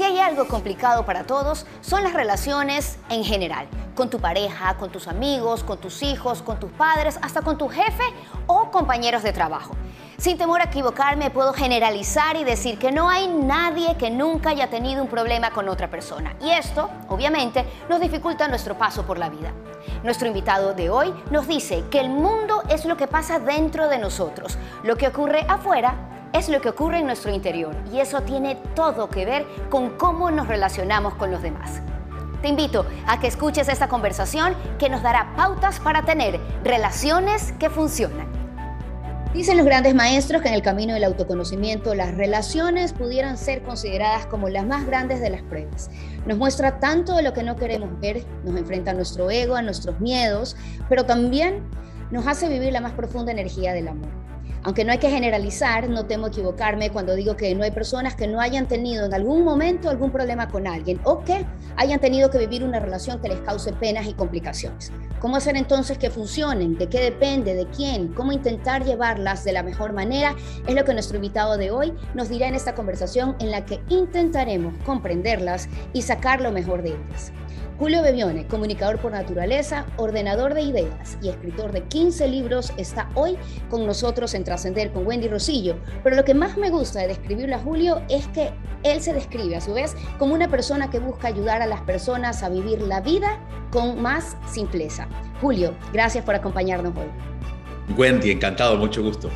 Si hay algo complicado para todos, son las relaciones en general, con tu pareja, con tus amigos, con tus hijos, con tus padres, hasta con tu jefe o compañeros de trabajo. Sin temor a equivocarme, puedo generalizar y decir que no hay nadie que nunca haya tenido un problema con otra persona. Y esto, obviamente, nos dificulta nuestro paso por la vida. Nuestro invitado de hoy nos dice que el mundo es lo que pasa dentro de nosotros. Lo que ocurre afuera es lo que ocurre en nuestro interior y eso tiene todo que ver con cómo nos relacionamos con los demás. Te invito a que escuches esta conversación que nos dará pautas para tener relaciones que funcionan. Dicen los grandes maestros que en el camino del autoconocimiento las relaciones pudieran ser consideradas como las más grandes de las pruebas. Nos muestra tanto de lo que no queremos ver, nos enfrenta a nuestro ego, a nuestros miedos, pero también nos hace vivir la más profunda energía del amor. Aunque no hay que generalizar, no temo equivocarme cuando digo que no hay personas que no hayan tenido en algún momento algún problema con alguien o que hayan tenido que vivir una relación que les cause penas y complicaciones. ¿Cómo hacer entonces que funcionen? ¿De qué depende? ¿De quién? ¿Cómo intentar llevarlas de la mejor manera? Es lo que nuestro invitado de hoy nos dirá en esta conversación en la que intentaremos comprenderlas y sacar lo mejor de ellas. Julio Bebione, comunicador por naturaleza, ordenador de ideas y escritor de 15 libros, está hoy con nosotros en Trascender con Wendy Rosillo. Pero lo que más me gusta de describirlo a Julio es que él se describe a su vez como una persona que busca ayudar a las personas a vivir la vida con más simpleza. Julio, gracias por acompañarnos hoy. Wendy, encantado, mucho gusto.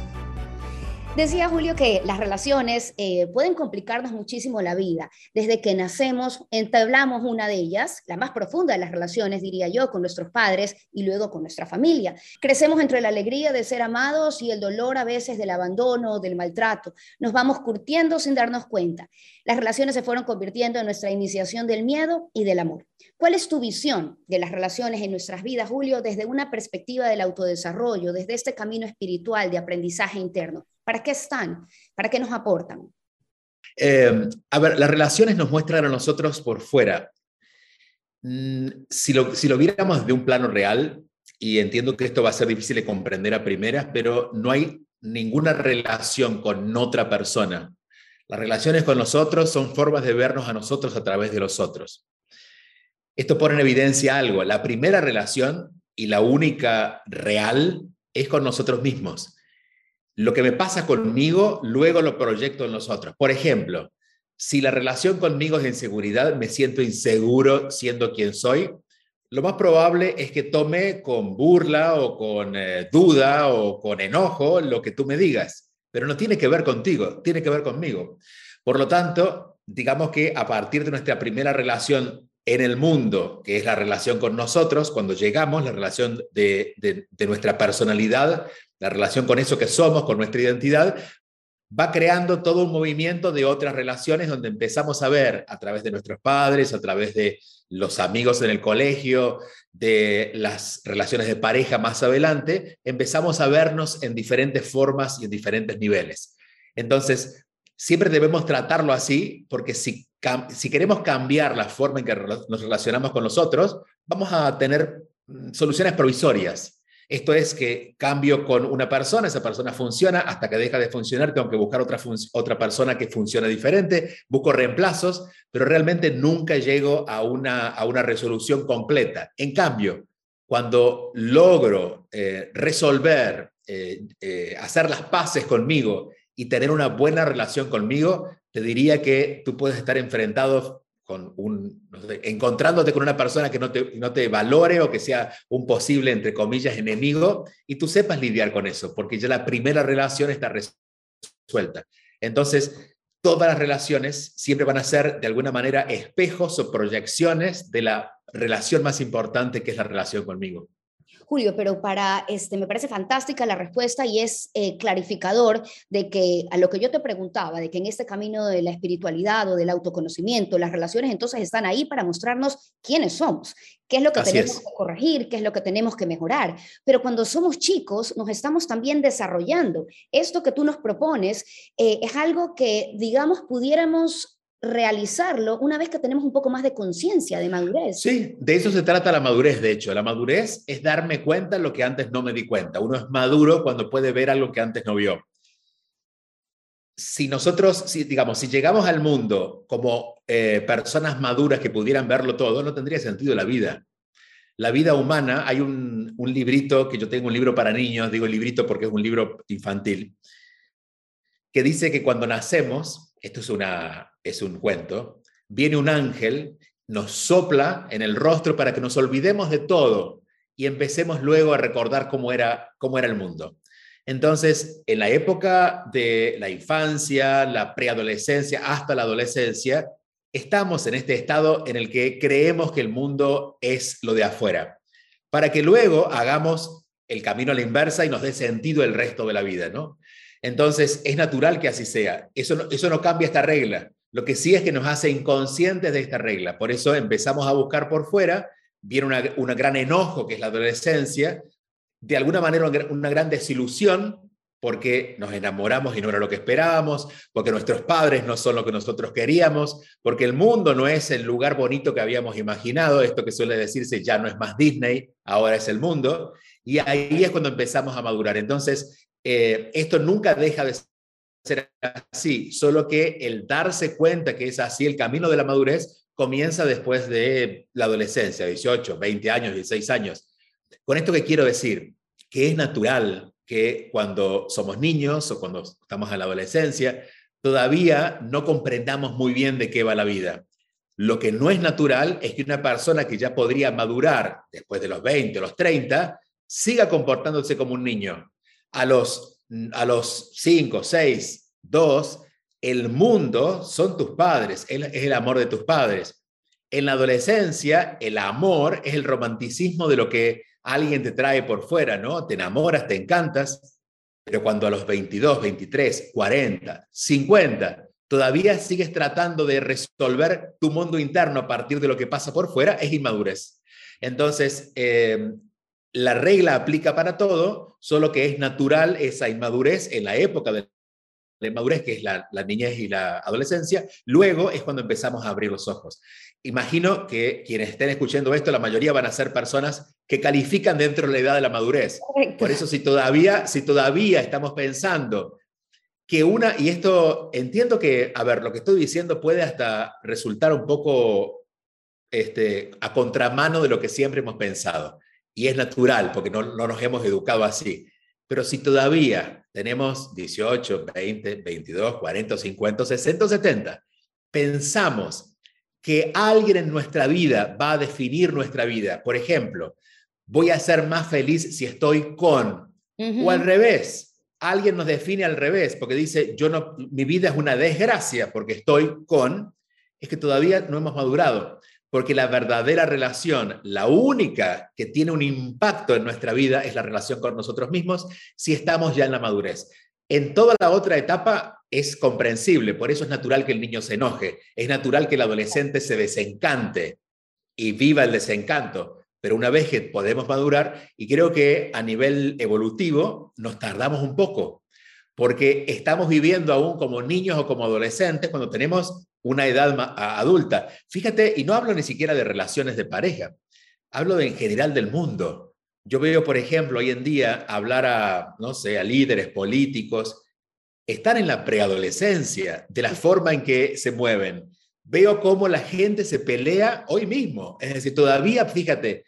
Decía Julio que las relaciones eh, pueden complicarnos muchísimo la vida. Desde que nacemos, entablamos una de ellas, la más profunda de las relaciones, diría yo, con nuestros padres y luego con nuestra familia. Crecemos entre la alegría de ser amados y el dolor a veces del abandono, del maltrato. Nos vamos curtiendo sin darnos cuenta. Las relaciones se fueron convirtiendo en nuestra iniciación del miedo y del amor. ¿Cuál es tu visión de las relaciones en nuestras vidas, Julio, desde una perspectiva del autodesarrollo, desde este camino espiritual de aprendizaje interno? ¿Para qué están? ¿Para qué nos aportan? Eh, a ver, las relaciones nos muestran a nosotros por fuera. Mm, si lo, si lo viéramos de un plano real, y entiendo que esto va a ser difícil de comprender a primeras, pero no hay ninguna relación con otra persona. Las relaciones con nosotros son formas de vernos a nosotros a través de los otros. Esto pone en evidencia algo. La primera relación y la única real es con nosotros mismos lo que me pasa conmigo, luego lo proyecto en los otros. Por ejemplo, si la relación conmigo es inseguridad, me siento inseguro siendo quien soy, lo más probable es que tome con burla o con eh, duda o con enojo lo que tú me digas, pero no tiene que ver contigo, tiene que ver conmigo. Por lo tanto, digamos que a partir de nuestra primera relación en el mundo, que es la relación con nosotros, cuando llegamos, la relación de nuestra personalidad la relación con eso que somos, con nuestra identidad, va creando todo un movimiento de otras relaciones donde empezamos a ver a través de nuestros padres, a través de los amigos en el colegio, de las relaciones de pareja más adelante, empezamos a vernos en diferentes formas y en diferentes niveles. Entonces, siempre debemos tratarlo así, porque si, si queremos cambiar la forma en que nos relacionamos con los otros, vamos a tener mm, soluciones provisorias. Esto es que cambio con una persona, esa persona funciona, hasta que deja de funcionar, tengo que buscar otra, otra persona que funcione diferente, busco reemplazos, pero realmente nunca llego a una, a una resolución completa. En cambio, cuando logro eh, resolver, eh, eh, hacer las paces conmigo y tener una buena relación conmigo, te diría que tú puedes estar enfrentado con un, encontrándote con una persona que no te, no te valore o que sea un posible, entre comillas, enemigo, y tú sepas lidiar con eso, porque ya la primera relación está resuelta. Entonces, todas las relaciones siempre van a ser, de alguna manera, espejos o proyecciones de la relación más importante que es la relación conmigo. Julio, pero para este me parece fantástica la respuesta y es eh, clarificador de que a lo que yo te preguntaba, de que en este camino de la espiritualidad o del autoconocimiento, las relaciones entonces están ahí para mostrarnos quiénes somos, qué es lo que tenemos que corregir, qué es lo que tenemos que mejorar. Pero cuando somos chicos, nos estamos también desarrollando. Esto que tú nos propones eh, es algo que, digamos, pudiéramos realizarlo una vez que tenemos un poco más de conciencia, de madurez. Sí, de eso se trata la madurez, de hecho. La madurez es darme cuenta de lo que antes no me di cuenta. Uno es maduro cuando puede ver algo que antes no vio. si nosotros, si, digamos, si llegamos al mundo como eh, personas maduras que pudieran verlo todo, no tendría sentido la vida. La vida humana, hay un, un librito, que yo tengo un libro para niños, digo librito porque es un libro infantil, que dice que cuando nacemos, esto es, una, es un cuento, viene un ángel, nos sopla en el rostro para que nos olvidemos de todo y empecemos luego a recordar cómo era, cómo era el mundo. Entonces, en la época de la infancia, la preadolescencia, hasta la adolescencia, estamos en este estado en el que creemos que el mundo es lo de afuera, para que luego hagamos el camino a la inversa y nos dé sentido el resto de la vida, ¿no? Entonces, es natural que así sea. Eso no, eso no cambia esta regla. Lo que sí es que nos hace inconscientes de esta regla. Por eso empezamos a buscar por fuera, viene una, una gran enojo que es la adolescencia, de alguna manera una gran desilusión porque nos enamoramos y no era lo que esperábamos, porque nuestros padres no son lo que nosotros queríamos, porque el mundo no es el lugar bonito que habíamos imaginado, esto que suele decirse ya no es más Disney, ahora es el mundo, y ahí es cuando empezamos a madurar. Entonces, eh, esto nunca deja de ser así, solo que el darse cuenta que es así el camino de la madurez comienza después de la adolescencia, 18, 20 años, 16 años. Con esto que quiero decir, que es natural que cuando somos niños o cuando estamos en la adolescencia, todavía no comprendamos muy bien de qué va la vida. Lo que no es natural es que una persona que ya podría madurar después de los 20 o los 30, siga comportándose como un niño. A los, a los 5, 6, 2, el mundo son tus padres, es el amor de tus padres. En la adolescencia, el amor es el romanticismo de lo que alguien te trae por fuera, ¿no? Te enamoras, te encantas, pero cuando a los 22, 23, 40, 50, todavía sigues tratando de resolver tu mundo interno a partir de lo que pasa por fuera, es inmadurez. Entonces, eh, la regla aplica para todo, solo que es natural esa inmadurez en la época de la inmadurez, que es la, la, niñez y la adolescencia, luego es cuando empezamos a abrir los ojos. Imagino que quienes estén escuchando esto, la mayoría van a ser personas que califican dentro de la edad de la madurez. Por eso si todavía, si todavía estamos pensando que una, y esto entiendo que, a ver, lo que estoy diciendo puede hasta resultar un poco este, a contramano de lo que siempre hemos pensado. Y es natural, porque no, no nos hemos educado así. Pero si todavía tenemos 18, 20, 22, 40, 50, 60, 70, pensamos que alguien en nuestra vida va a definir nuestra vida. Por ejemplo, voy a ser más feliz si estoy con. O al revés, alguien nos define al revés, porque dice, yo no, mi vida es una desgracia porque estoy con, es que todavía no hemos madurado, porque la verdadera relación, la única que tiene un impacto en nuestra vida es la relación con nosotros mismos si estamos ya en la madurez. En toda la otra etapa es comprensible, por eso es natural que el niño se enoje, es natural que el adolescente se desencante y viva el desencanto, pero una vez que podemos madurar, y creo que a nivel evolutivo nos tardamos un poco, porque estamos viviendo aún como niños o como adolescentes cuando tenemos una edad adulta. Fíjate, y no hablo ni siquiera de relaciones de pareja, hablo en general del mundo. Yo veo, por ejemplo, hoy en día hablar a, no sé, a líderes políticos, están en la preadolescencia, de la forma en que se mueven. Veo cómo la gente se pelea hoy mismo. Es decir, todavía, fíjate,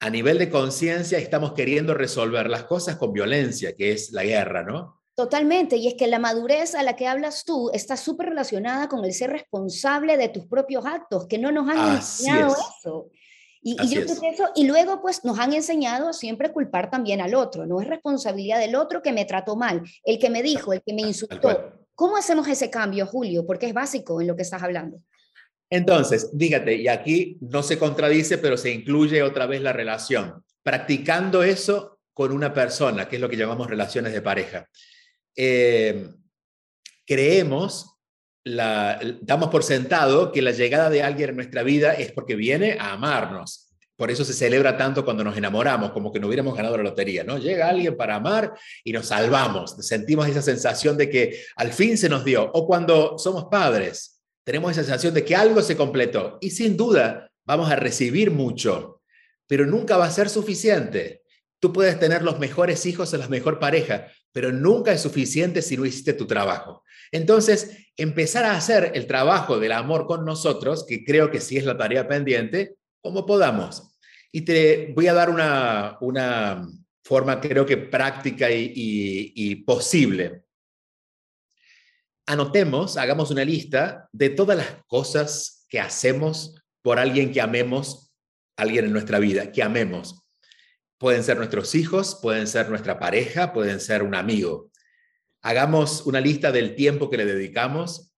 a nivel de conciencia estamos queriendo resolver las cosas con violencia, que es la guerra, ¿no? Totalmente, y es que la madurez a la que hablas tú está súper relacionada con el ser responsable de tus propios actos, que no nos han enseñado eso. Y, y yo creo eso, y luego pues nos han enseñado a siempre culpar también al otro, no es responsabilidad del otro que me trató mal, el que me dijo, el que me insultó. ¿Cómo hacemos ese cambio, Julio? Porque es básico en lo que estás hablando. Entonces, dígate, y aquí no se contradice, pero se incluye otra vez la relación. Practicando eso con una persona, que es lo que llamamos relaciones de pareja. Eh, creemos, la, damos por sentado que la llegada de alguien en nuestra vida es porque viene a amarnos. Por eso se celebra tanto cuando nos enamoramos, como que no hubiéramos ganado la lotería, ¿no? Llega alguien para amar y nos salvamos. Sentimos esa sensación de que al fin se nos dio. O cuando somos padres, tenemos esa sensación de que algo se completó y sin duda vamos a recibir mucho, pero nunca va a ser suficiente. Tú puedes tener los mejores hijos o la mejor pareja, pero nunca es suficiente si no hiciste tu trabajo. Entonces, empezar a hacer el trabajo del amor con nosotros, que creo que sí es la tarea pendiente, como podamos. Y te voy a dar una, una forma, creo que práctica y, y posible. Anotemos, hagamos una lista de todas las cosas que hacemos por alguien que amemos, alguien en nuestra vida, que amemos. Pueden ser nuestros hijos, pueden ser nuestra pareja, pueden ser un amigo. Hagamos una lista del tiempo que le dedicamos,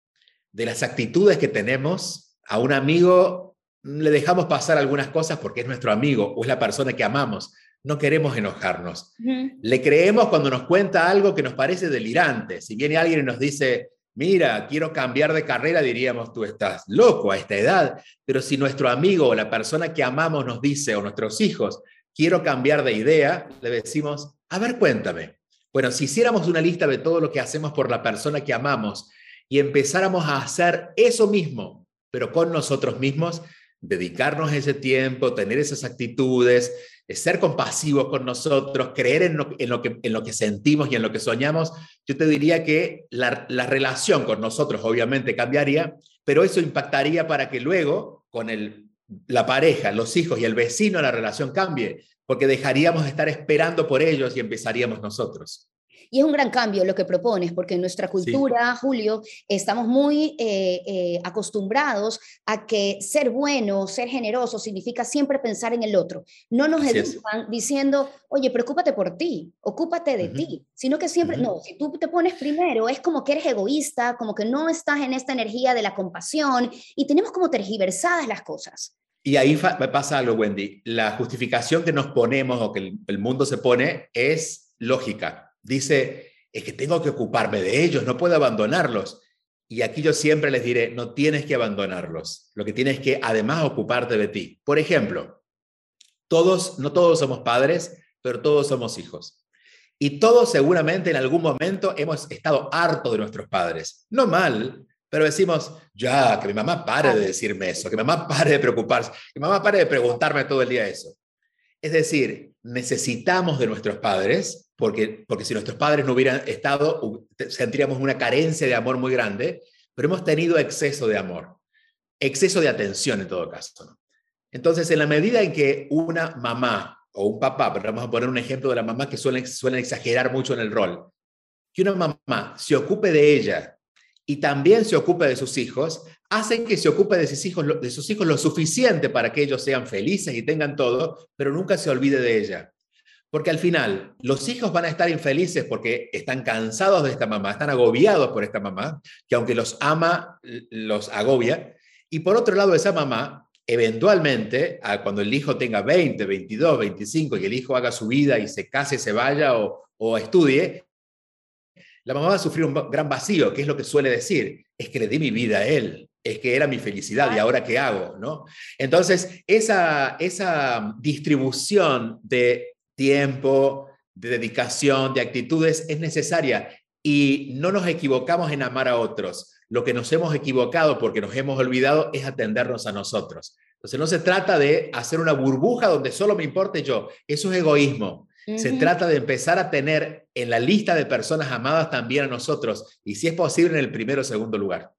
de las actitudes que tenemos. A un amigo le dejamos pasar algunas cosas porque es nuestro amigo o es la persona que amamos. No queremos enojarnos. Le creemos cuando nos cuenta algo que nos parece delirante. Si viene alguien y nos dice, mira, quiero cambiar de carrera, diríamos, tú estás loco a esta edad. Pero si nuestro amigo o la persona que amamos nos dice, o nuestros hijos, quiero cambiar de idea, le decimos, a ver, cuéntame. Bueno, si hiciéramos una lista de todo lo que hacemos por la persona que amamos y empezáramos a hacer eso mismo, pero con nosotros mismos, dedicarnos ese tiempo, tener esas actitudes, ser compasivos con nosotros, creer en lo, que, en lo que sentimos y en lo que soñamos, yo te diría que la, la relación con nosotros obviamente cambiaría, pero eso impactaría para que luego con el, la pareja, los hijos y el vecino la relación cambie, porque dejaríamos de estar esperando por ellos y empezaríamos nosotros. Y es un gran cambio lo que propones, porque en nuestra cultura, Julio, estamos muy eh, eh, acostumbrados a que ser bueno, ser generoso, significa siempre pensar en el otro. No nos educan diciendo, oye, preocúpate por ti, ocúpate de ti, sino que siempre, no, si tú te pones primero, es como que eres egoísta, como que no estás en esta energía de la compasión y tenemos como tergiversadas las cosas. Y ahí pasa algo, Wendy. La justificación que nos ponemos o que el mundo se pone es lógica Dice, es que tengo que ocuparme de ellos, no puedo abandonarlos. Y aquí yo siempre les diré, no tienes que abandonarlos. Lo que tienes que además ocuparte de ti. Por ejemplo, todos, no todos somos padres, pero todos somos hijos. Y todos seguramente en algún momento hemos estado hartos de nuestros padres. No mal, pero decimos, ya, que mi mamá pare de decirme eso, que mi mamá pare de preocuparse, que mi mamá pare de preguntarme todo el día eso. Es decir, necesitamos de nuestros padres, porque, porque si nuestros padres no hubieran estado, sentiríamos una carencia de amor muy grande, pero hemos tenido exceso de amor, exceso de atención en todo caso. Entonces, en la medida en que una mamá o un papá, pero vamos a poner un ejemplo de la mamá que suelen, suelen exagerar mucho en el rol, que una mamá se ocupe de ella y también se ocupe de sus hijos, hacen que se ocupe de sus hijos, de sus hijos lo suficiente para que ellos sean felices y tengan todo, pero nunca se olvide de ella. Porque al final, los hijos van a estar infelices porque están cansados de esta mamá, están agobiados por esta mamá, que aunque los ama, los agobia. Y por otro lado, esa mamá, eventualmente, cuando el hijo tenga 20, 22, 25 y el hijo haga su vida y se case, se vaya o, o estudie, la mamá va a sufrir un gran vacío, que es lo que suele decir, es que le di mi vida a él, es que era mi felicidad y ahora qué hago, ¿no? Entonces, esa, esa distribución de tiempo, de dedicación, de actitudes es necesaria y no nos equivocamos en amar a otros. Lo que nos hemos equivocado porque nos hemos olvidado es atendernos a nosotros. Entonces no se trata de hacer una burbuja donde solo me importe yo. Eso es egoísmo. Se trata de empezar a tener en la lista de personas amadas también a nosotros y si es posible en el primero o segundo lugar.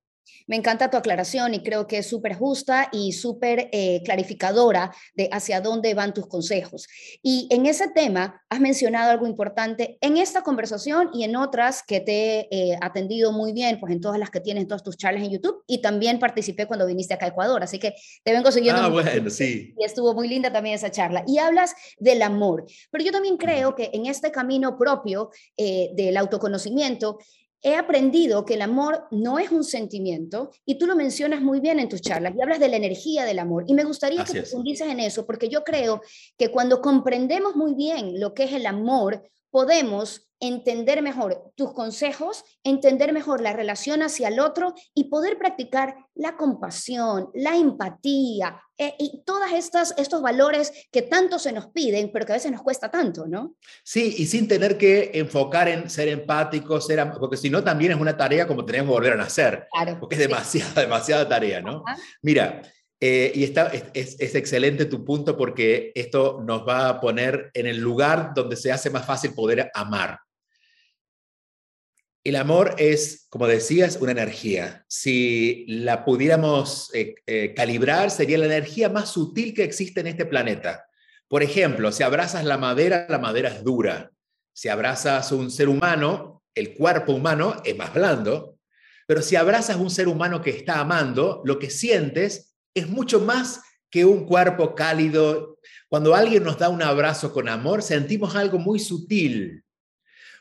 Me encanta tu aclaración y creo que es súper justa y súper eh, clarificadora de hacia dónde van tus consejos. Y en ese tema has mencionado algo importante en esta conversación y en otras que te he eh, atendido muy bien, pues en todas las que tienes, todas tus charlas en YouTube y también participé cuando viniste acá a Ecuador, así que te vengo siguiendo. Ah, bueno, sí. Y estuvo muy linda también esa charla. Y hablas del amor, pero yo también creo que en este camino propio eh, del autoconocimiento, he aprendido que el amor no es un sentimiento y tú lo mencionas muy bien en tus charlas y hablas de la energía del amor. Y me gustaría que profundices en eso porque yo creo que cuando comprendemos muy bien lo que es el amor, podemos entender mejor tus consejos, entender mejor la relación hacia el otro y poder practicar la compasión, la empatía eh, y todos estos valores que tanto se nos piden, pero que a veces nos cuesta tanto, ¿no? Sí, y sin tener que enfocar en ser empático, ser, porque si no también es una tarea como tenemos que volver a nacer, claro, porque es demasiada, demasiada tarea, ¿no? Mira, eh, y está, es, es, excelente tu punto porque esto nos va a poner en el lugar donde se hace más fácil poder amar El amor es, como decías, una energía. Si la pudiéramos eh, eh, calibrar, sería la energía más sutil que existe en este planeta. Por ejemplo, si abrazas la madera, la madera es dura. Si abrazas un ser humano, el cuerpo humano es más blando. Pero si abrazas un ser humano que está amando, lo que sientes es mucho más que un cuerpo cálido. Cuando alguien nos da un abrazo con amor, sentimos algo muy sutil,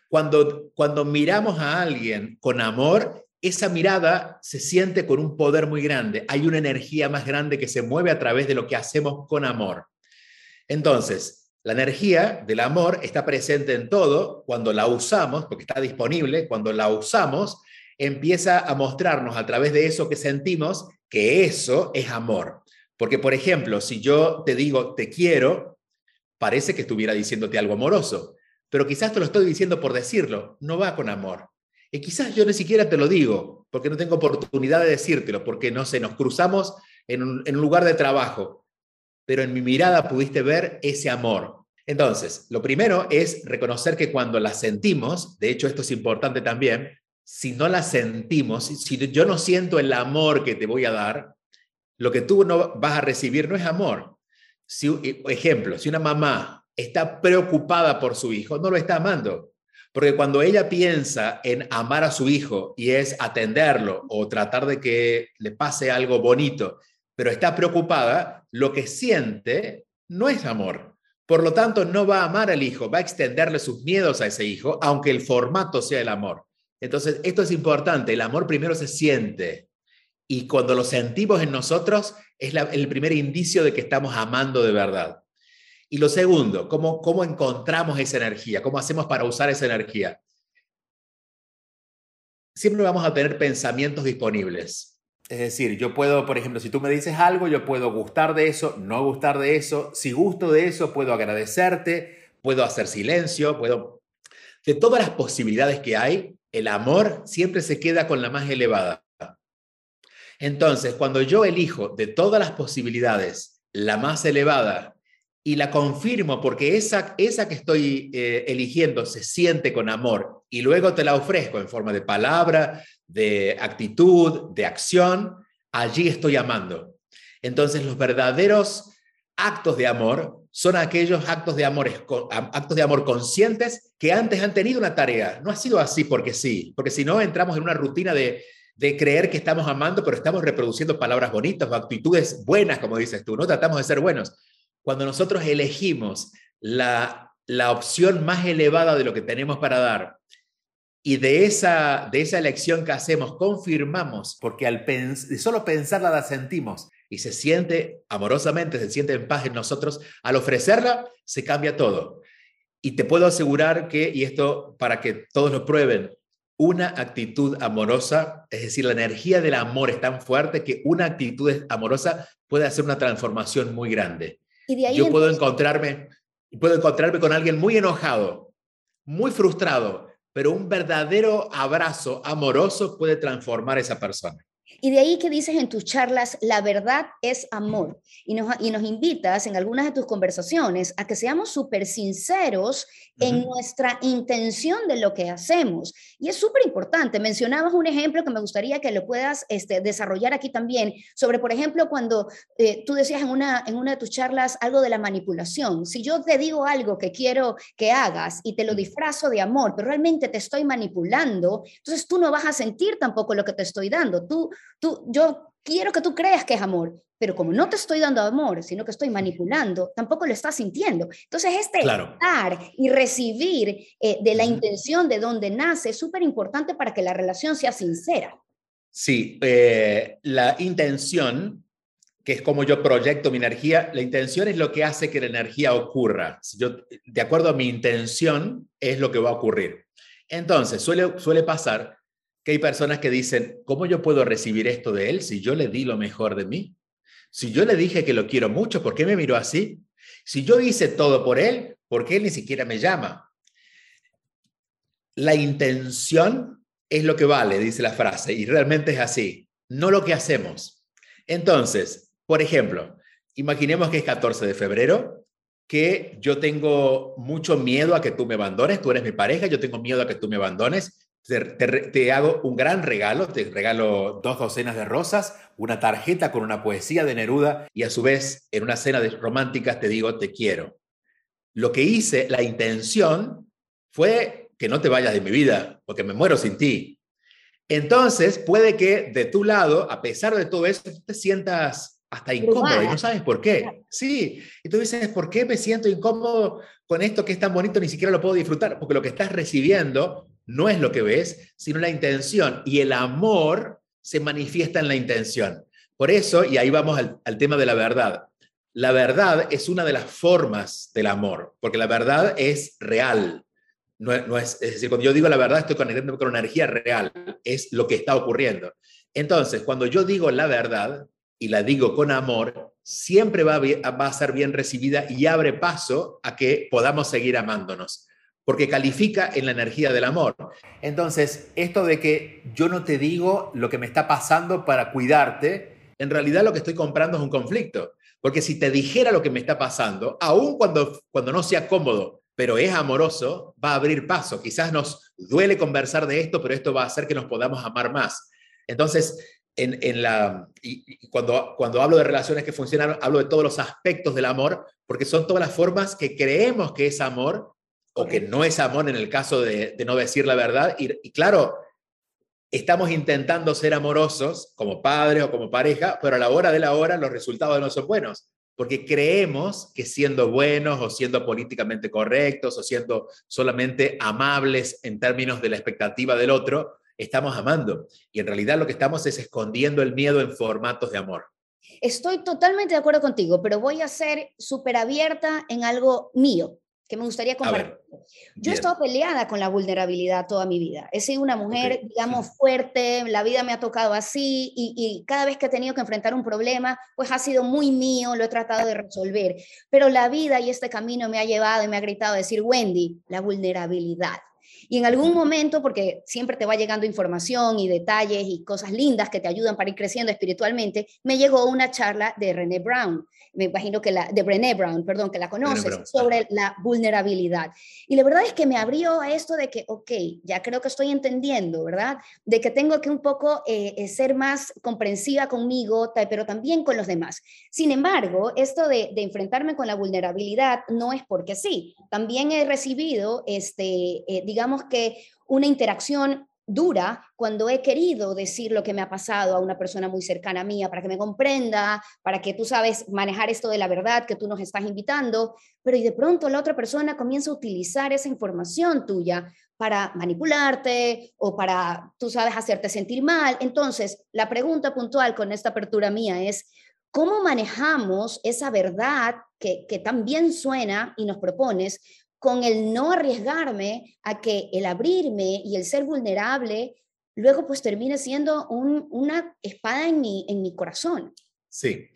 cuando, cuando miramos a alguien con amor, esa mirada se siente con un poder muy grande. Hay una energía más grande que se mueve a través de lo que hacemos con amor. Entonces, la energía del amor está presente en todo cuando la usamos, porque está disponible, cuando la usamos, empieza a mostrarnos a través de eso que sentimos que eso es amor. Porque, por ejemplo, si yo te digo te quiero, parece que estuviera diciéndote algo amoroso pero quizás te lo estoy diciendo por decirlo, no va con amor. Y quizás yo ni siquiera te lo digo, porque no tengo oportunidad de decírtelo, porque no sé, nos cruzamos en un, lugar de trabajo, pero en mi mirada pudiste ver ese amor. Entonces, lo primero es reconocer que cuando la sentimos, de hecho esto es importante también, si no la sentimos, si yo no siento el amor que te voy a dar, lo que tú no vas a recibir no es amor. Si, ejemplo, si una mamá está preocupada por su hijo, no lo está amando. Porque cuando ella piensa en amar a su hijo y es atenderlo o tratar de que le pase algo bonito, pero está preocupada, lo que siente no es amor. Por lo tanto, no va a amar al hijo, va a extenderle sus miedos a ese hijo, aunque el formato sea el amor. Entonces, esto es importante, el amor primero se siente y cuando lo sentimos en nosotros es el primer indicio de que estamos amando de verdad. Y lo segundo, ¿cómo, ¿cómo encontramos esa energía? ¿Cómo hacemos para usar esa energía? Siempre vamos a tener pensamientos disponibles. Es decir, yo puedo, por ejemplo, si tú me dices algo, yo puedo gustar de eso, no gustar de eso. Si gusto de eso, puedo agradecerte, puedo hacer silencio, puedo... De todas las posibilidades que hay, el amor siempre se queda con la más elevada. Entonces, cuando yo elijo de todas las posibilidades la más elevada y la confirmo porque esa, esa que estoy eh, eligiendo se siente con amor y luego te la ofrezco en forma de palabra, de actitud, de acción, allí estoy amando. Entonces los verdaderos actos de amor son aquellos actos de amor, actos de amor conscientes que antes han tenido una tarea. No ha sido así porque sí, porque si no entramos en una rutina de, de creer que estamos amando, pero estamos reproduciendo palabras bonitas o actitudes buenas, como dices tú, no tratamos de ser buenos cuando nosotros elegimos la, opción más elevada de lo que tenemos para dar y de esa, de esa elección que hacemos confirmamos, porque al de solo pensarla la sentimos y se siente amorosamente, se siente en paz en nosotros, al ofrecerla se cambia todo. Y te puedo asegurar que, y esto para que todos lo prueben, una actitud amorosa, es decir, la energía del amor es tan fuerte que una actitud amorosa puede hacer una transformación muy grande. Yo puedo encontrarme, puedo encontrarme con alguien muy enojado, muy frustrado, pero un verdadero abrazo amoroso puede transformar a esa persona. Y de ahí que dices en tus charlas, la verdad es amor. Y nos, y nos invitas en algunas de tus conversaciones a que seamos súper sinceros en nuestra intención de lo que hacemos. Y es súper importante. Mencionabas un ejemplo que me gustaría que lo puedas este, desarrollar aquí también, sobre, por ejemplo, cuando eh, tú decías en una, en una de tus charlas algo de la manipulación. Si yo te digo algo que quiero que hagas y te lo disfrazo de amor, pero realmente te estoy manipulando, entonces tú no vas a sentir tampoco lo que te estoy dando. Tú, tú, yo quiero que tú creas que es amor, pero como no te estoy dando amor, sino que estoy manipulando, tampoco lo estás sintiendo. Entonces, este dar y recibir eh, de la intención de donde nace es súper importante para que la relación sea sincera. Sí, eh, la intención, que es como yo proyecto mi energía, la intención es lo que hace que la energía ocurra. Si yo, de acuerdo a mi intención, es lo que va a ocurrir. Entonces, suele, suele pasar que hay personas que dicen, ¿cómo yo puedo recibir esto de él si yo le di lo mejor de mí? Si yo le dije que lo quiero mucho, ¿por qué me miró así? Si yo hice todo por él, ¿por qué él ni siquiera me llama? La intención es lo que vale, dice la frase, y realmente es así, no lo que hacemos. Entonces, por ejemplo, imaginemos que es 14 de febrero, que yo tengo mucho miedo a que tú me abandones, tú eres mi pareja, yo tengo miedo a que tú me abandones, te, hago un gran regalo, te regalo dos docenas de rosas, una tarjeta con una poesía de Neruda y a su vez en una cena de románticas te digo te quiero. Lo que hice, la intención fue que no te vayas de mi vida, porque me muero sin ti. Entonces puede que de tu lado, a pesar de todo eso, te sientas hasta incómodo y no sabes por qué. Sí, y tú dices, ¿por qué me siento incómodo con esto que es tan bonito? Ni siquiera lo puedo disfrutar, porque lo que estás recibiendo no es lo que ves, sino la intención. Y el amor se manifiesta en la intención. Por eso, y ahí vamos al, tema de la verdad. La verdad es una de las formas del amor, porque la verdad es real. No, es, decir, cuando yo digo la verdad, estoy conectando con una energía real, es lo que está ocurriendo. Entonces, cuando yo digo la verdad y la digo con amor, siempre va a ser bien recibida y abre paso a que podamos seguir amándonos porque califica en la energía del amor. Entonces, esto de que yo no te digo lo que me está pasando para cuidarte, en realidad lo que estoy comprando es un conflicto. Porque si te dijera lo que me está pasando, aun cuando, cuando no sea cómodo, pero es amoroso, va a abrir paso. Quizás nos duele conversar de esto, pero esto va a hacer que nos podamos amar más. Entonces, cuando hablo de relaciones que funcionan, hablo de todos los aspectos del amor, porque son todas las formas que creemos que es amor, o que no es amor en el caso de, no decir la verdad. Y, claro, estamos intentando ser amorosos como padres o como pareja, pero a la hora de la hora los resultados no son buenos, porque creemos que siendo buenos o siendo políticamente correctos o siendo solamente amables en términos de la expectativa del otro, estamos amando. Y en realidad lo que estamos es escondiendo el miedo en formatos de amor. Estoy totalmente de acuerdo contigo, pero voy a ser súper abierta en algo mío que me gustaría compartir. Yo he estado peleada con la vulnerabilidad toda mi vida. He sido una mujer, digamos, fuerte, la vida me ha tocado así y, y, cada vez que he tenido que enfrentar un problema, pues ha sido muy mío, lo he tratado de resolver. Pero la vida y este camino me ha llevado y me ha gritado a decir, Wendy, la vulnerabilidad. Y en algún momento, porque siempre te va llegando información y detalles y cosas lindas que te ayudan para ir creciendo espiritualmente, me llegó una charla de René Brown, me imagino que la, de Brené Brown, perdón, que la conoces, sobre la vulnerabilidad. Y la verdad es que me abrió a esto de que, ok, ya creo que estoy entendiendo, ¿verdad? De que tengo que un poco eh, eh, ser más comprensiva conmigo, pero también con los demás. Sin embargo, esto de, de, enfrentarme con la vulnerabilidad no es porque sí. También he recibido, este, eh, digamos que una interacción dura cuando he querido decir lo que me ha pasado a una persona muy cercana a mí para que me comprenda, para que tú sabes manejar esto de la verdad que tú nos estás invitando, pero y de pronto la otra persona comienza a utilizar esa información tuya para manipularte o para, tú sabes, hacerte sentir mal. Entonces, la pregunta puntual con esta apertura mía es, ¿cómo manejamos esa verdad que, que también suena y nos propones con el no arriesgarme a que el abrirme y el ser vulnerable luego pues termine siendo una espada en mi, en mi corazón. Sí,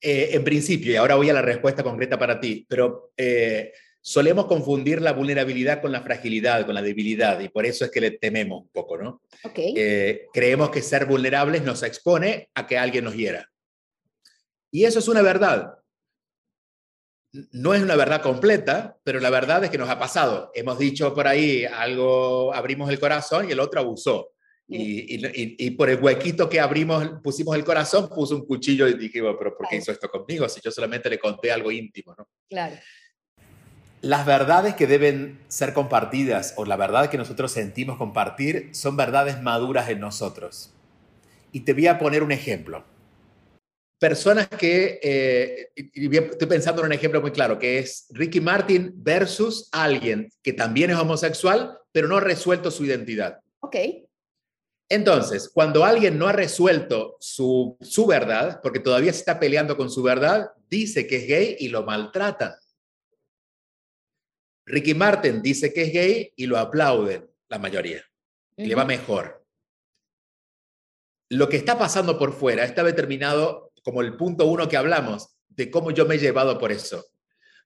eh, en principio, y ahora voy a la respuesta concreta para ti, pero eh, solemos confundir la vulnerabilidad con la fragilidad, con la debilidad, y por eso es que le tememos un poco, ¿no? Okay. Eh, creemos que ser vulnerables nos expone a que alguien nos hiera. Y eso es una verdad no es una verdad completa, pero la verdad es que nos ha pasado. Hemos dicho por ahí algo, abrimos el corazón y el otro abusó. Y, por el huequito que abrimos, pusimos el corazón, puso un cuchillo y dije, pero ¿por qué hizo esto conmigo? Si yo solamente le conté algo íntimo, ¿no? Claro. Las verdades que deben ser compartidas o la verdad que nosotros sentimos compartir son verdades maduras en nosotros. Y te voy a poner un ejemplo personas que, eh, estoy pensando en un ejemplo muy claro, que es Ricky Martin versus alguien que también es homosexual, pero no ha resuelto su identidad. Ok. Entonces, cuando alguien no ha resuelto su, su verdad, porque todavía se está peleando con su verdad, dice que es gay y lo maltrata. Ricky Martin dice que es gay y lo aplauden la mayoría. Y le va mejor. Lo que está pasando por fuera está determinado como el punto uno que hablamos, de cómo yo me he llevado por eso.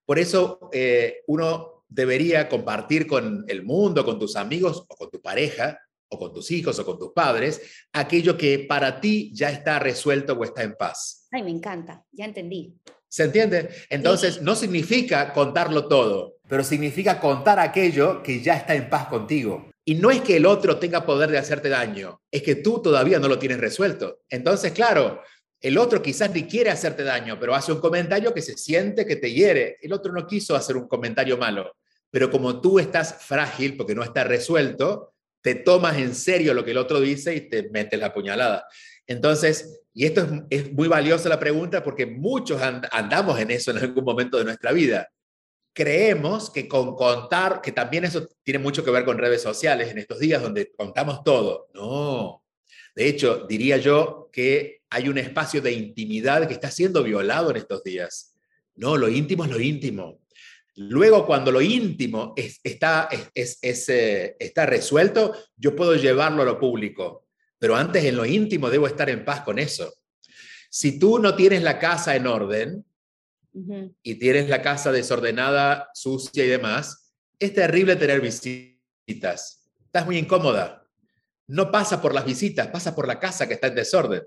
Por eso eh, uno debería compartir con el mundo, con tus amigos o con tu pareja o con tus hijos o con tus padres, aquello que para ti ya está resuelto o está en paz. Ay, me encanta, ya entendí. ¿Se entiende? Entonces, no significa contarlo todo, pero significa contar aquello que ya está en paz contigo. Y no es que el otro tenga poder de hacerte daño, es que tú todavía no lo tienes resuelto. Entonces, claro, el otro quizás ni quiere hacerte daño, pero hace un comentario que se siente que te hiere. El otro no quiso hacer un comentario malo, pero como tú estás frágil porque no está resuelto, te tomas en serio lo que el otro dice y te metes la puñalada. Entonces, y esto es, es muy valiosa la pregunta porque muchos andamos en eso en algún momento de nuestra vida creemos que con contar, que también eso tiene mucho que ver con redes sociales en estos días donde contamos todo. No. De hecho, diría yo que hay un espacio de intimidad que está siendo violado en estos días. No, lo íntimo es lo íntimo. Luego, cuando lo íntimo está, es, eh, está resuelto, yo puedo llevarlo a lo público. Pero antes, en lo íntimo, debo estar en paz con eso. Si tú no tienes la casa en orden, y tienes la casa desordenada, sucia y demás, es terrible tener visitas. Estás muy incómoda. No pasa por las visitas, pasa por la casa que está en desorden.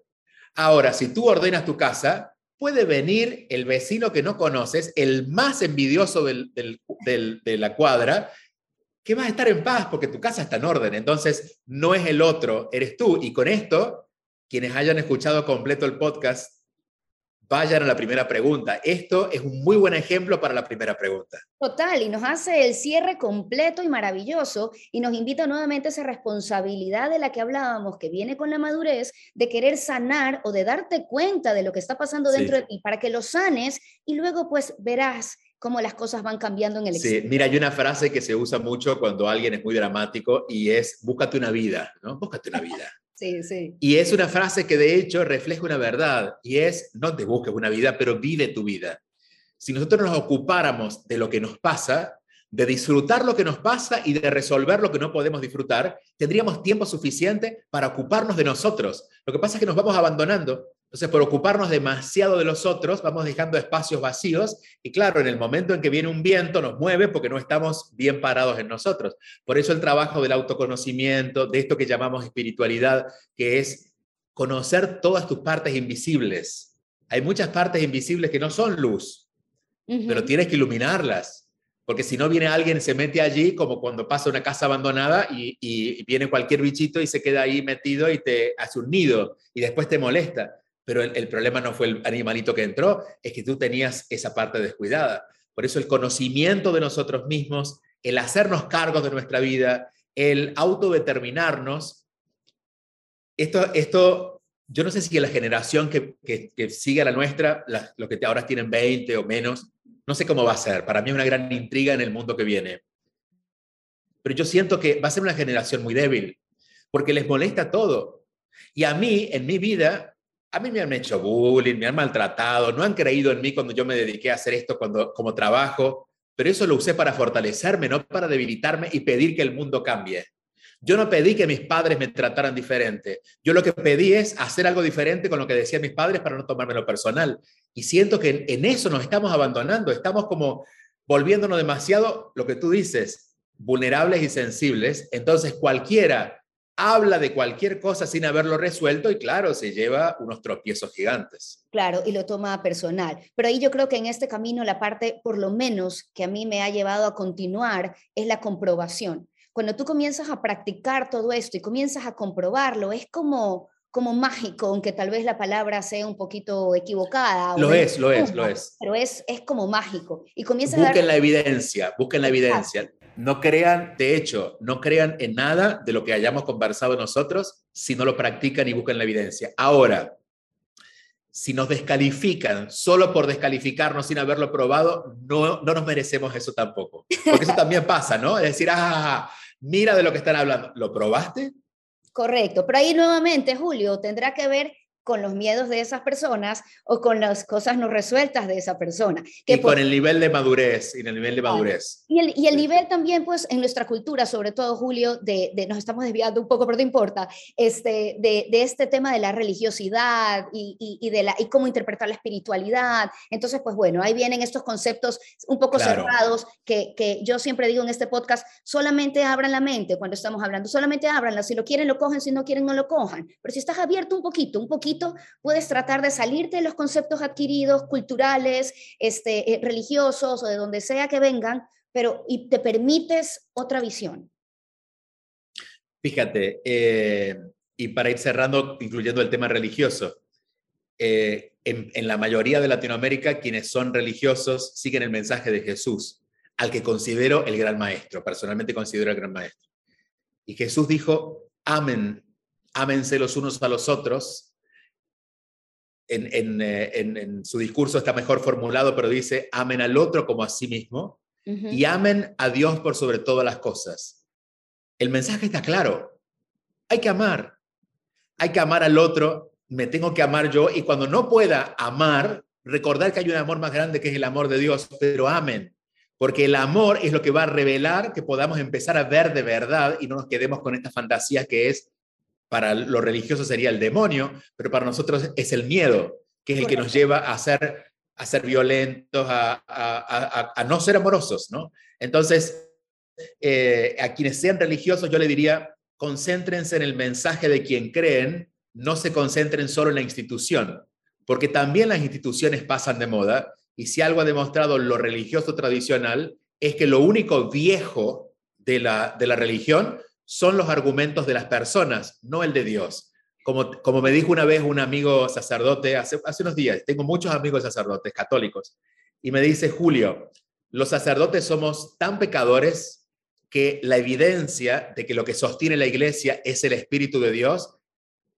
Ahora, si tú ordenas tu casa, puede venir el vecino que no conoces, el más envidioso de la cuadra, que va a estar en paz porque tu casa está en orden. Entonces, no es el otro, eres tú. Y con esto, quienes hayan escuchado completo el podcast vayan a la primera pregunta. Esto es un muy buen ejemplo para la primera pregunta. Total, y nos hace el cierre completo y maravilloso y nos invita nuevamente a esa responsabilidad de la que hablábamos, que viene con la madurez, de querer sanar o de darte cuenta de lo que está pasando dentro de ti para que lo sanes y luego pues verás cómo las cosas van cambiando en el Sí, mira, hay una frase que se usa mucho cuando alguien es muy dramático y es, búscate una vida, ¿no? Búscate una vida. Sí, sí. Y es una frase que de hecho refleja una verdad y es, no te busques una vida, pero vive tu vida. Si nosotros nos ocupáramos de lo que nos pasa, de disfrutar lo que nos pasa y de resolver lo que no podemos disfrutar, tendríamos tiempo suficiente para ocuparnos de nosotros. Lo que pasa es que nos vamos abandonando entonces, por ocuparnos demasiado de los otros, vamos dejando espacios vacíos y claro, en el momento en que viene un viento nos mueve porque no estamos bien parados en nosotros. Por eso el trabajo del autoconocimiento, de esto que llamamos espiritualidad, que es conocer todas tus partes invisibles. Hay muchas partes invisibles que no son luz, pero tienes que iluminarlas. Porque si no viene alguien, se mete allí, como cuando pasa una casa abandonada y, y viene cualquier bichito y se queda ahí metido y te hace un nido y después te molesta pero el, problema no fue el animalito que entró, es que tú tenías esa parte descuidada. Por eso el conocimiento de nosotros mismos, el hacernos cargos de nuestra vida, el autodeterminarnos, esto, esto yo no sé si la generación que, que, sigue a la nuestra, los que ahora tienen 20 o menos, no sé cómo va a ser. Para mí es una gran intriga en el mundo que viene. Pero yo siento que va a ser una generación muy débil, porque les molesta todo. Y a mí, en mi vida, a mí me han hecho bullying, me han maltratado, no han creído en mí cuando yo me dediqué a hacer esto cuando, como trabajo, pero eso lo usé para fortalecerme, no para debilitarme y pedir que el mundo cambie. Yo no pedí que mis padres me trataran diferente. Yo lo que pedí es hacer algo diferente con lo que decían mis padres para no tomármelo personal. Y siento que en, en eso nos estamos abandonando, estamos como volviéndonos demasiado, lo que tú dices, vulnerables y sensibles. Entonces cualquiera habla de cualquier cosa sin haberlo resuelto y claro, se lleva unos tropiezos gigantes. Claro, y lo toma personal. Pero ahí yo creo que en este camino la parte, por lo menos, que a mí me ha llevado a continuar es la comprobación. Cuando tú comienzas a practicar todo esto y comienzas a comprobarlo, es como como mágico, aunque tal vez la palabra sea un poquito equivocada. Lo es, lo es, lo es. Pero es, es como mágico. Y comienza busquen a dar... la evidencia, busquen la evidencia. No crean, de hecho, no crean en nada de lo que hayamos conversado nosotros si no lo practican y buscan la evidencia. Ahora, si nos descalifican solo por descalificarnos sin haberlo probado, no, no nos merecemos eso tampoco. Porque eso también pasa, ¿no? Es decir, ah, mira de lo que están hablando. ¿Lo probaste? Correcto, pero ahí nuevamente, Julio, tendrá que ver con los miedos de esas personas o con las cosas no resueltas de esa persona. Que y con el nivel de madurez, y el nivel de madurez. Y el, y el nivel también, pues, en nuestra cultura, sobre todo, Julio, de, de, nos estamos desviando un poco, pero no importa, este, de, de este tema de la religiosidad y, y, de la, y cómo interpretar la espiritualidad. Entonces, pues bueno, ahí vienen estos conceptos un poco cerrados que, que yo siempre digo en este podcast, solamente abran la mente cuando estamos hablando, solamente abranla, si lo quieren lo cogen, si no quieren no lo cojan, pero si estás abierto un poquito, un poquito, puedes tratar de salirte de los conceptos adquiridos, culturales, este, eh, religiosos o de donde sea que vengan, pero y te permites otra visión. Fíjate, eh, y para ir cerrando, incluyendo el tema religioso, eh, en, la mayoría de Latinoamérica quienes son religiosos siguen el mensaje de Jesús, al que considero el gran maestro, personalmente considero el gran maestro. Y Jesús dijo, amen, ámense los unos a los otros. En, eh, su discurso está mejor formulado, pero dice, amen al otro como a sí mismo y amen a Dios por sobre todas las cosas. El mensaje está claro. Hay que amar. Hay que amar al otro me tengo que amar yo y cuando no pueda amar, recordar que hay un amor más grande que es el amor de Dios, pero amen, porque el amor es lo que va a revelar que podamos empezar a ver de verdad y no nos quedemos con esta fantasía que es, para lo religioso sería el demonio, pero para nosotros es el miedo, que es el que nos lleva a ser, a ser violentos, a, no ser amorosos, ¿no? Entonces, eh, a quienes sean religiosos, yo le diría, concéntrense en el mensaje de quien creen no se concentren solo en la institución, porque también las instituciones pasan de moda y si algo ha demostrado lo religioso tradicional es que lo único viejo de la, de la religión son los argumentos de las personas, no el de Dios. Como, como me dijo una vez un amigo sacerdote hace, hace unos días, tengo muchos amigos sacerdotes católicos, y me dice, Julio, los sacerdotes somos tan pecadores que la evidencia de que lo que sostiene la iglesia es el Espíritu de Dios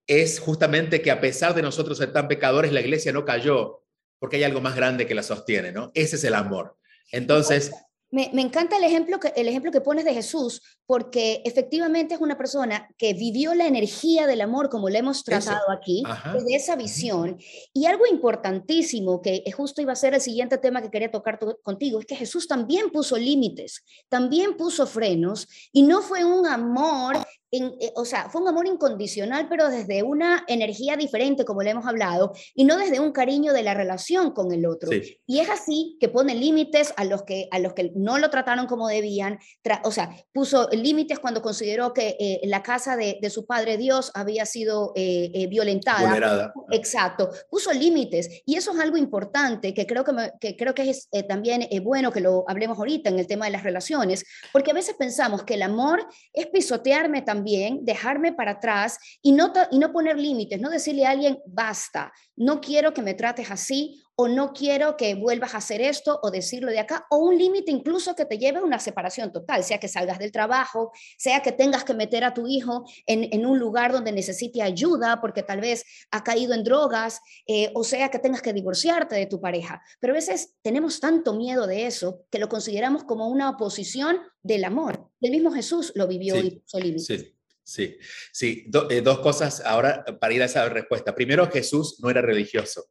es justamente que a pesar de nosotros ser tan pecadores, la iglesia no cayó, porque hay algo más grande que la sostiene, ¿no? Ese es el amor. Entonces... Me, encanta el ejemplo, que, el ejemplo que pones de Jesús, porque efectivamente es una persona que vivió la energía del amor, como le hemos tratado aquí, desde esa visión. Y algo importantísimo, que justo iba a ser el siguiente tema que quería tocar contigo, es que Jesús también puso límites, también puso frenos, y no fue un amor eh, o sea, fue un amor incondicional, pero desde una energía diferente, como le hemos hablado, y no desde un cariño de la relación con el otro. Y es así que pone límites a los que, a los que no lo trataron como debían, o sea, puso límites cuando consideró que eh, la casa de, su padre Dios había sido eh, violentada. Exacto, puso límites. Y eso es algo importante que creo que, que creo que es también bueno que lo hablemos ahorita en el tema de las relaciones, porque a veces pensamos que el amor es pisotearme también también dejarme para atrás y no, y no poner límites, no decirle a alguien, basta, no quiero que me trates así o no quiero que vuelvas a hacer esto o decirlo de acá, o un límite incluso que te lleve a una separación total, sea que salgas del trabajo, sea que tengas que meter a tu hijo en, en un lugar donde necesite ayuda porque tal vez ha caído en drogas, eh, o sea que tengas que divorciarte de tu pareja. Pero a veces tenemos tanto miedo de eso que lo consideramos como una oposición del amor. El mismo Jesús lo vivió y puso límites. Sí, sí, eh, dos cosas ahora para ir a esa respuesta. Primero, Jesús no era religioso.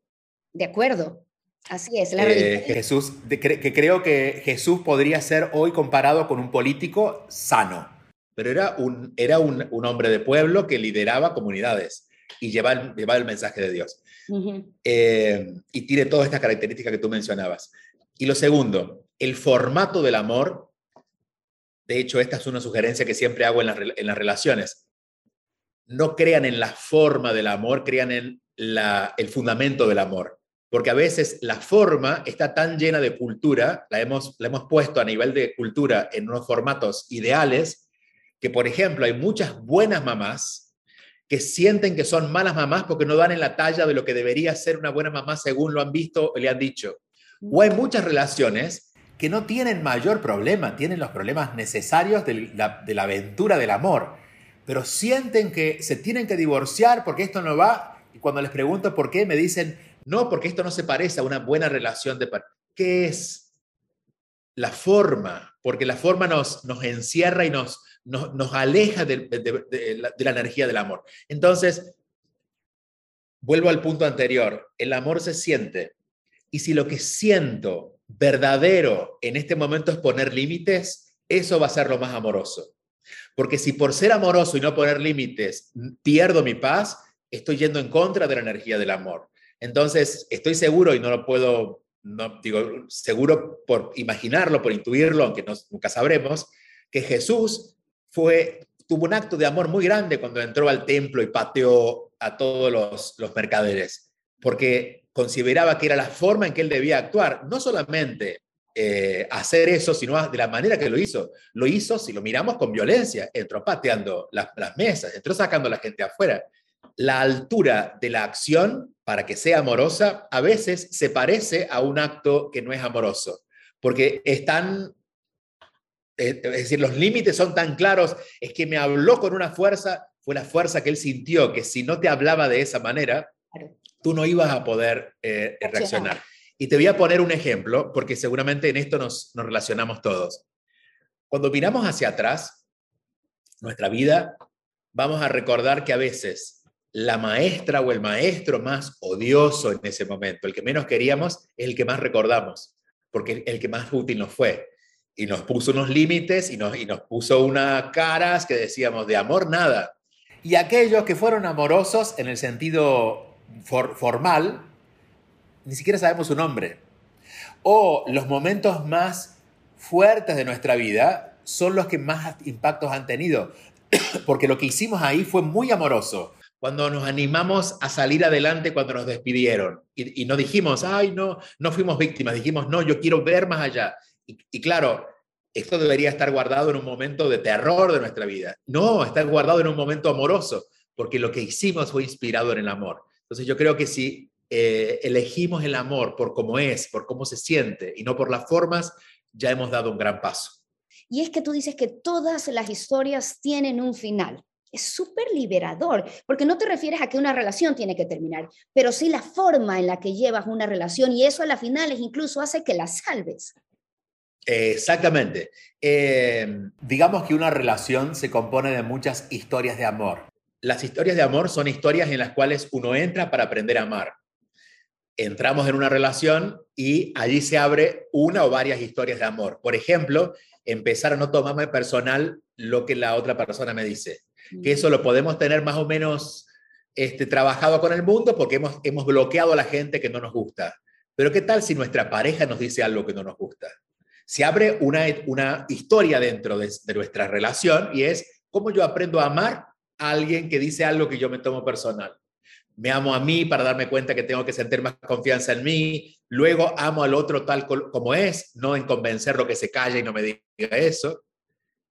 De acuerdo, así es. La eh, Jesús, que creo que Jesús podría ser hoy comparado con un político sano, pero era un, era un, hombre de pueblo que lideraba comunidades y llevaba, llevaba el mensaje de Dios. Eh, y tiene todas estas características que tú mencionabas. Y lo segundo, el formato del amor de hecho, esta es una sugerencia que siempre hago en las, relaciones. No crean en la forma del amor, crean en el fundamento del amor. Porque a veces la forma está tan llena de cultura, la hemos, la hemos puesto a nivel de cultura en unos formatos ideales, que por ejemplo hay muchas buenas mamás que sienten que son malas mamás porque no dan en la talla de lo que debería ser una buena mamá según lo han visto o le han dicho. O hay muchas relaciones que no tienen mayor problema, tienen los problemas necesarios de la, de la, aventura del amor, pero sienten que se tienen que divorciar porque esto no va, y cuando les pregunto por qué, me dicen, no, porque esto no se parece a una buena relación de pareja. ¿Qué es? La forma, porque la forma nos, nos encierra y nos, nos, nos aleja de, la, de la energía del amor. Entonces, vuelvo al punto anterior, el amor se siente, y si lo que siento verdadero en este momento es poner límites, eso va a ser lo más amoroso. Porque si por ser amoroso y no poner límites pierdo mi paz, estoy yendo en contra de la energía del amor. Entonces, estoy seguro y no lo puedo, no digo seguro por imaginarlo, por intuirlo, aunque nunca sabremos, que Jesús fue, tuvo un acto de amor muy grande cuando entró al templo y pateó a todos los, mercaderes, porque consideraba que era la forma en que él debía actuar, no solamente eh, hacer eso, sino de la manera que lo hizo. Lo hizo, si lo miramos, con violencia. Entró pateando las, las mesas, entró sacando a la gente afuera. La altura de la acción, para que sea amorosa, a veces se parece a un acto que no es amoroso, porque están es decir, los límites son tan claros, es que me habló con una fuerza, fue la fuerza que él sintió, que si no te hablaba de esa manera, tú no ibas a poder eh, reaccionar. Y te voy a poner un ejemplo, porque seguramente en esto nos, nos relacionamos todos. Cuando miramos hacia atrás, nuestra vida, vamos a recordar que a veces la maestra o el maestro más odioso en ese momento, el que menos queríamos, es el que más recordamos, porque el que más útil nos fue y nos puso unos límites y nos, y nos puso unas caras que decíamos de amor nada. Y aquellos que fueron amorosos en el sentido formal, ni siquiera sabemos su nombre. O los momentos más fuertes de nuestra vida son los que más impactos han tenido, porque lo que hicimos ahí fue muy amoroso. Cuando nos animamos a salir adelante cuando nos despidieron y, y no dijimos, ay, no, no fuimos víctimas, dijimos, no, yo quiero ver más allá. Y, claro, esto debería estar guardado en un momento de terror de nuestra vida. No, está guardado en un momento amoroso, porque lo que hicimos fue inspirado en el amor. Entonces yo creo que si eh, elegimos el amor por cómo es, por cómo se siente y no por las formas, ya hemos dado un gran paso. Y es que tú dices que todas las historias tienen un final. Es súper liberador, porque no te refieres a que una relación tiene que terminar, pero sí la forma en la que llevas una relación y eso a la final incluso hace que la salves. Exactamente. Em, digamos que una relación se compone de muchas historias de amor. Las historias de amor son historias en las cuales uno entra para aprender a amar. Entramos en una relación y allí se abre una o varias historias de amor. Por ejemplo, empezar a no tomarme personal lo que la otra persona me dice. Que eso lo podemos tener más o menos este, trabajado con el mundo porque hemos, hemos bloqueado a la gente que no nos gusta. Pero ¿qué tal si nuestra pareja nos dice algo que no nos gusta? se abre una, una historia dentro de, nuestra relación y es cómo yo aprendo a amar a alguien que dice algo que yo me tomo personal. Me amo a mí para darme cuenta que tengo que sentir más confianza en mí. Luego amo al otro tal como es, no en convencerlo que se calle y no me diga eso.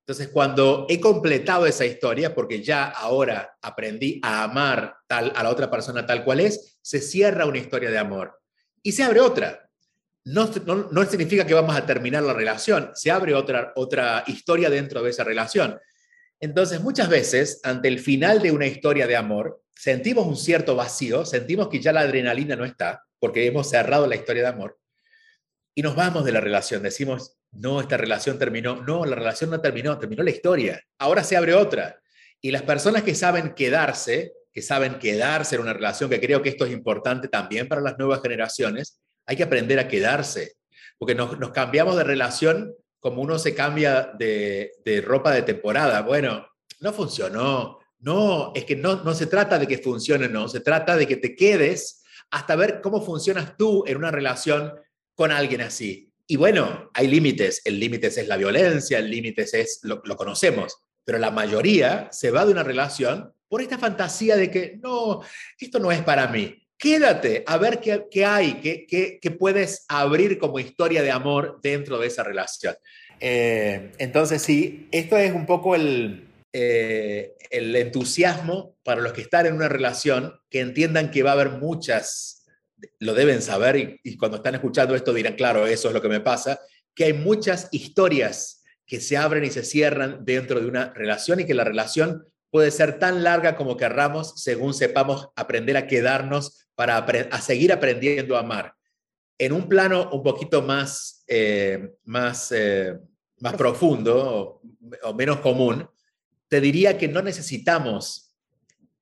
Entonces, cuando he completado esa historia, porque ya ahora aprendí a amar tal, a la otra persona tal cual es, se cierra una historia de amor y se abre otra no, no, significa que vamos a terminar la relación, se abre otra, otra historia dentro de esa relación. Entonces, muchas veces, ante el final de una historia de amor, sentimos un cierto vacío, sentimos que ya la adrenalina no está, porque hemos cerrado la historia de amor, y nos vamos de la relación, decimos, no, esta relación terminó, no, la relación no terminó, terminó la historia, ahora se abre otra. Y las personas que saben quedarse, que saben quedarse en una relación, que creo que esto es importante también para las nuevas generaciones, hay que aprender a quedarse, porque nos, cambiamos de relación como uno se cambia de, ropa de temporada. Bueno, no funcionó. No, es que no, se trata de que funcione, no, se trata de que te quedes hasta ver cómo funcionas tú en una relación con alguien así. Y bueno, hay límites. El límite es la violencia, el límite es, lo, lo, conocemos, pero la mayoría se va de una relación por esta fantasía de que no, esto no es para mí quédate a ver qué, hay, qué, puedes abrir como historia de amor dentro de esa relación. Eh, entonces, sí, esto es un poco eh, el entusiasmo para los que están en una relación, que entiendan que va a haber muchas, lo deben saber y, y cuando están escuchando esto dirán, claro, eso es lo que me pasa, que hay muchas historias que se abren y se cierran dentro de una relación y que la relación puede ser tan larga como querramos según sepamos aprender a quedarnos para a seguir aprendiendo a amar. En un plano un poquito más, eh, más, eh, más profundo o, menos común, te diría que no necesitamos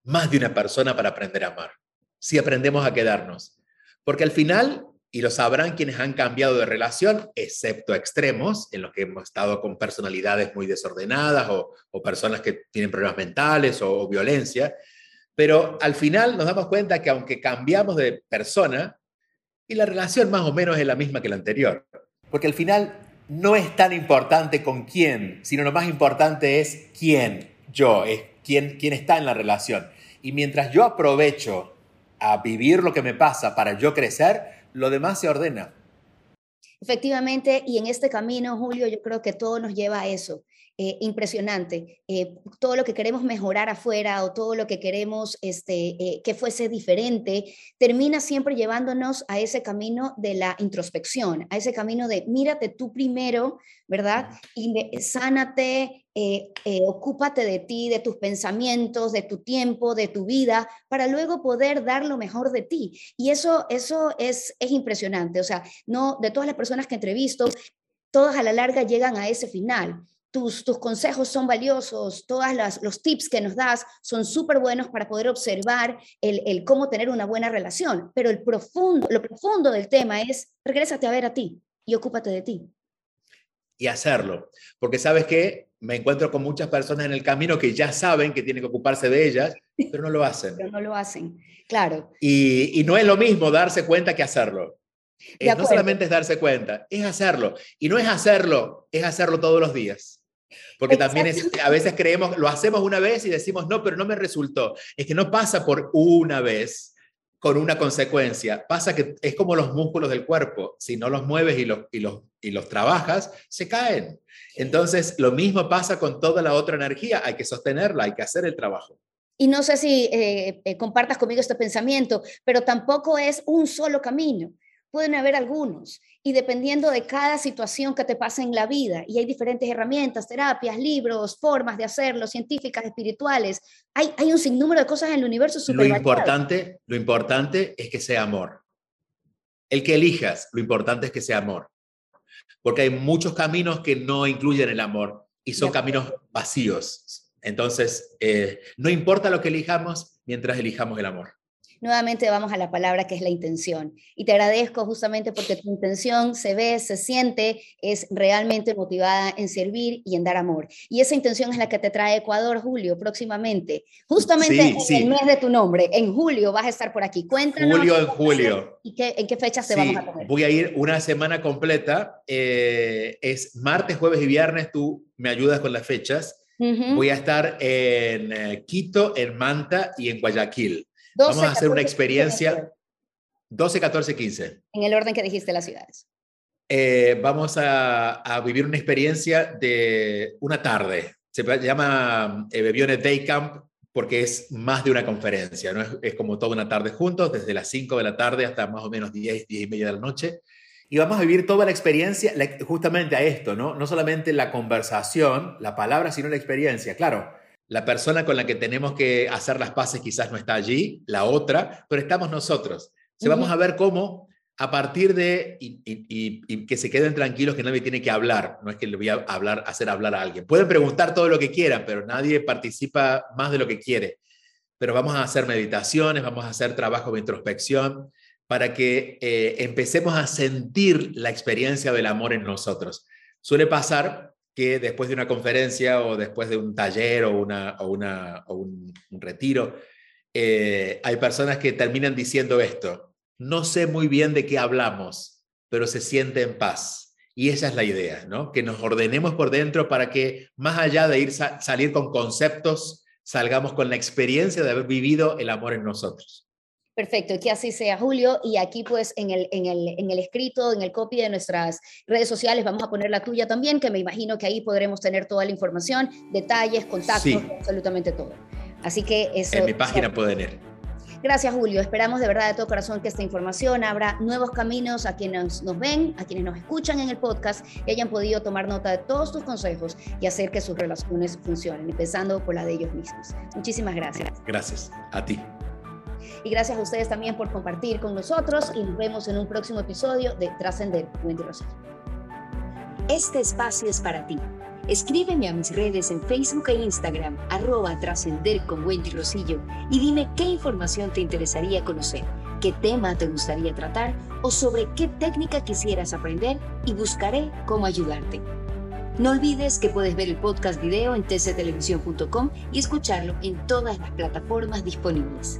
más de una persona para aprender a amar, si aprendemos a quedarnos. Porque al final, y lo sabrán quienes han cambiado de relación, excepto extremos, en los que hemos estado con personalidades muy desordenadas o, personas que tienen problemas mentales o, o violencia, pero al final nos damos cuenta que aunque cambiamos de persona, y la relación más o menos es la misma que la anterior. Porque al final no es tan importante con quién, sino lo más importante es quién, yo, es quién, quién está en la relación. Y mientras yo aprovecho a vivir lo que me pasa para yo crecer, lo demás se ordena. Efectivamente, y en este camino, Julio, yo creo que todo nos lleva a eso. Eh, impresionante. Eh, todo lo que queremos mejorar afuera o todo lo que queremos este, eh, que fuese diferente, termina siempre llevándonos a ese camino de la introspección, a ese camino de mírate tú primero, ¿verdad? Y sánate, ocúpate de ti, de tus pensamientos, de tu tiempo, de tu vida, para luego poder dar lo mejor de ti. Y eso, eso es, es impresionante. O sea, no, de todas las personas que entrevisto, todas a la larga llegan a ese final tus, consejos son valiosos, todos los tips que nos das son súper buenos para poder observar el, cómo tener una buena relación, pero el profundo, lo profundo del tema es, regrésate a ver a ti y ocúpate de ti. Y hacerlo, porque sabes que me encuentro con muchas personas en el camino que ya saben que tienen que ocuparse de ellas, pero no lo hacen. Pero no lo hacen, claro. Y, no es lo mismo darse cuenta que hacerlo. no solamente es darse cuenta, es hacerlo. Y no es hacerlo, es hacerlo todos los días. Porque también es, a veces creemos, lo hacemos una vez y decimos, no, pero no me resultó. Es que no pasa por una vez con una consecuencia. Pasa que es como los músculos del cuerpo. Si no los mueves y los, y los, y los trabajas, se caen. Entonces, lo mismo pasa con toda la otra energía. Hay que sostenerla, hay que hacer el trabajo. Y no sé si eh, eh, compartas conmigo este pensamiento, pero tampoco es un solo camino pueden haber algunos y dependiendo de cada situación que te pase en la vida, y hay diferentes herramientas, terapias, libros, formas de hacerlo, científicas, espirituales, hay, hay un sinnúmero de cosas en el universo. Lo importante, lo importante es que sea amor. El que elijas, lo importante es que sea amor. Porque hay muchos caminos que no incluyen el amor y son caminos vacíos. Entonces, eh, no importa lo que elijamos mientras elijamos el amor nuevamente vamos a la palabra que es la intención. Y te agradezco justamente porque tu intención se ve, se siente, es realmente motivada en servir y en dar amor. Y esa intención es la que te trae Ecuador, Julio, próximamente. Justamente en el mes de tu nombre, en julio vas a estar por aquí. Cuéntanos. Julio en julio. ¿Y qué, en qué fechas te vamos a tener? Voy a ir una semana completa. Eh, es martes, jueves y viernes. Tú me ayudas con las fechas. Voy a estar en eh, Quito, en Manta y en Guayaquil. Vamos a hacer una experiencia 12, 14, 15. En el orden que dijiste las ciudades. Eh, vamos a, vivir una experiencia de una tarde. Se llama eh, Bebione Day Camp porque es más de una conferencia, ¿no? Es, como toda una tarde juntos, desde las 5 de la tarde hasta más o menos 10, 10 y media de la noche. Y vamos a vivir toda la experiencia justamente a esto, ¿no? No solamente la conversación, la palabra, sino la experiencia. Claro, la persona con la que tenemos que hacer las paces quizás no está allí, la otra, pero estamos nosotros. Se vamos a ver cómo a partir de, y, que se queden tranquilos que nadie tiene que hablar, no es que le voy a hablar, hacer hablar a alguien. Pueden preguntar todo lo que quieran, pero nadie participa más de lo que quiere. Pero vamos a hacer meditaciones, vamos a hacer trabajo de introspección para que eh, empecemos a sentir la experiencia del amor en nosotros. Suele pasar que después de una conferencia o después de un taller o, una, o, una, o un, retiro, eh, hay personas que terminan diciendo esto, no sé muy bien de qué hablamos, pero se siente en paz. Y esa es la idea, ¿no? Que nos ordenemos por dentro para que más allá de ir salir con conceptos, salgamos con la experiencia de haber vivido el amor en nosotros. Perfecto, que así sea, Julio. Y aquí, pues, en el, en, el, en el escrito, en el copy de nuestras redes sociales, vamos a poner la tuya también, que me imagino que ahí podremos tener toda la información, detalles, contactos, absolutamente todo. Así que eso. En mi página pueden ir. Gracias, Julio. Esperamos de verdad de todo corazón que esta información abra nuevos caminos a quienes nos ven, a quienes nos escuchan en el podcast y hayan podido tomar nota de todos tus consejos y hacer que sus relaciones funcionen, empezando por la de ellos mismos. Muchísimas gracias. Gracias. A ti. Y gracias a ustedes también por compartir con nosotros y nos vemos en un próximo episodio de Trascender Wendy Rosario. Este espacio es para ti. Escríbeme a mis redes en Facebook e Instagram, arroba trascender con Wendy Rosillo, y dime qué información te interesaría conocer, qué tema te gustaría tratar o sobre qué técnica quisieras aprender y buscaré cómo ayudarte. No olvides que puedes ver el podcast video en tctelevisión.com y escucharlo en todas las plataformas disponibles.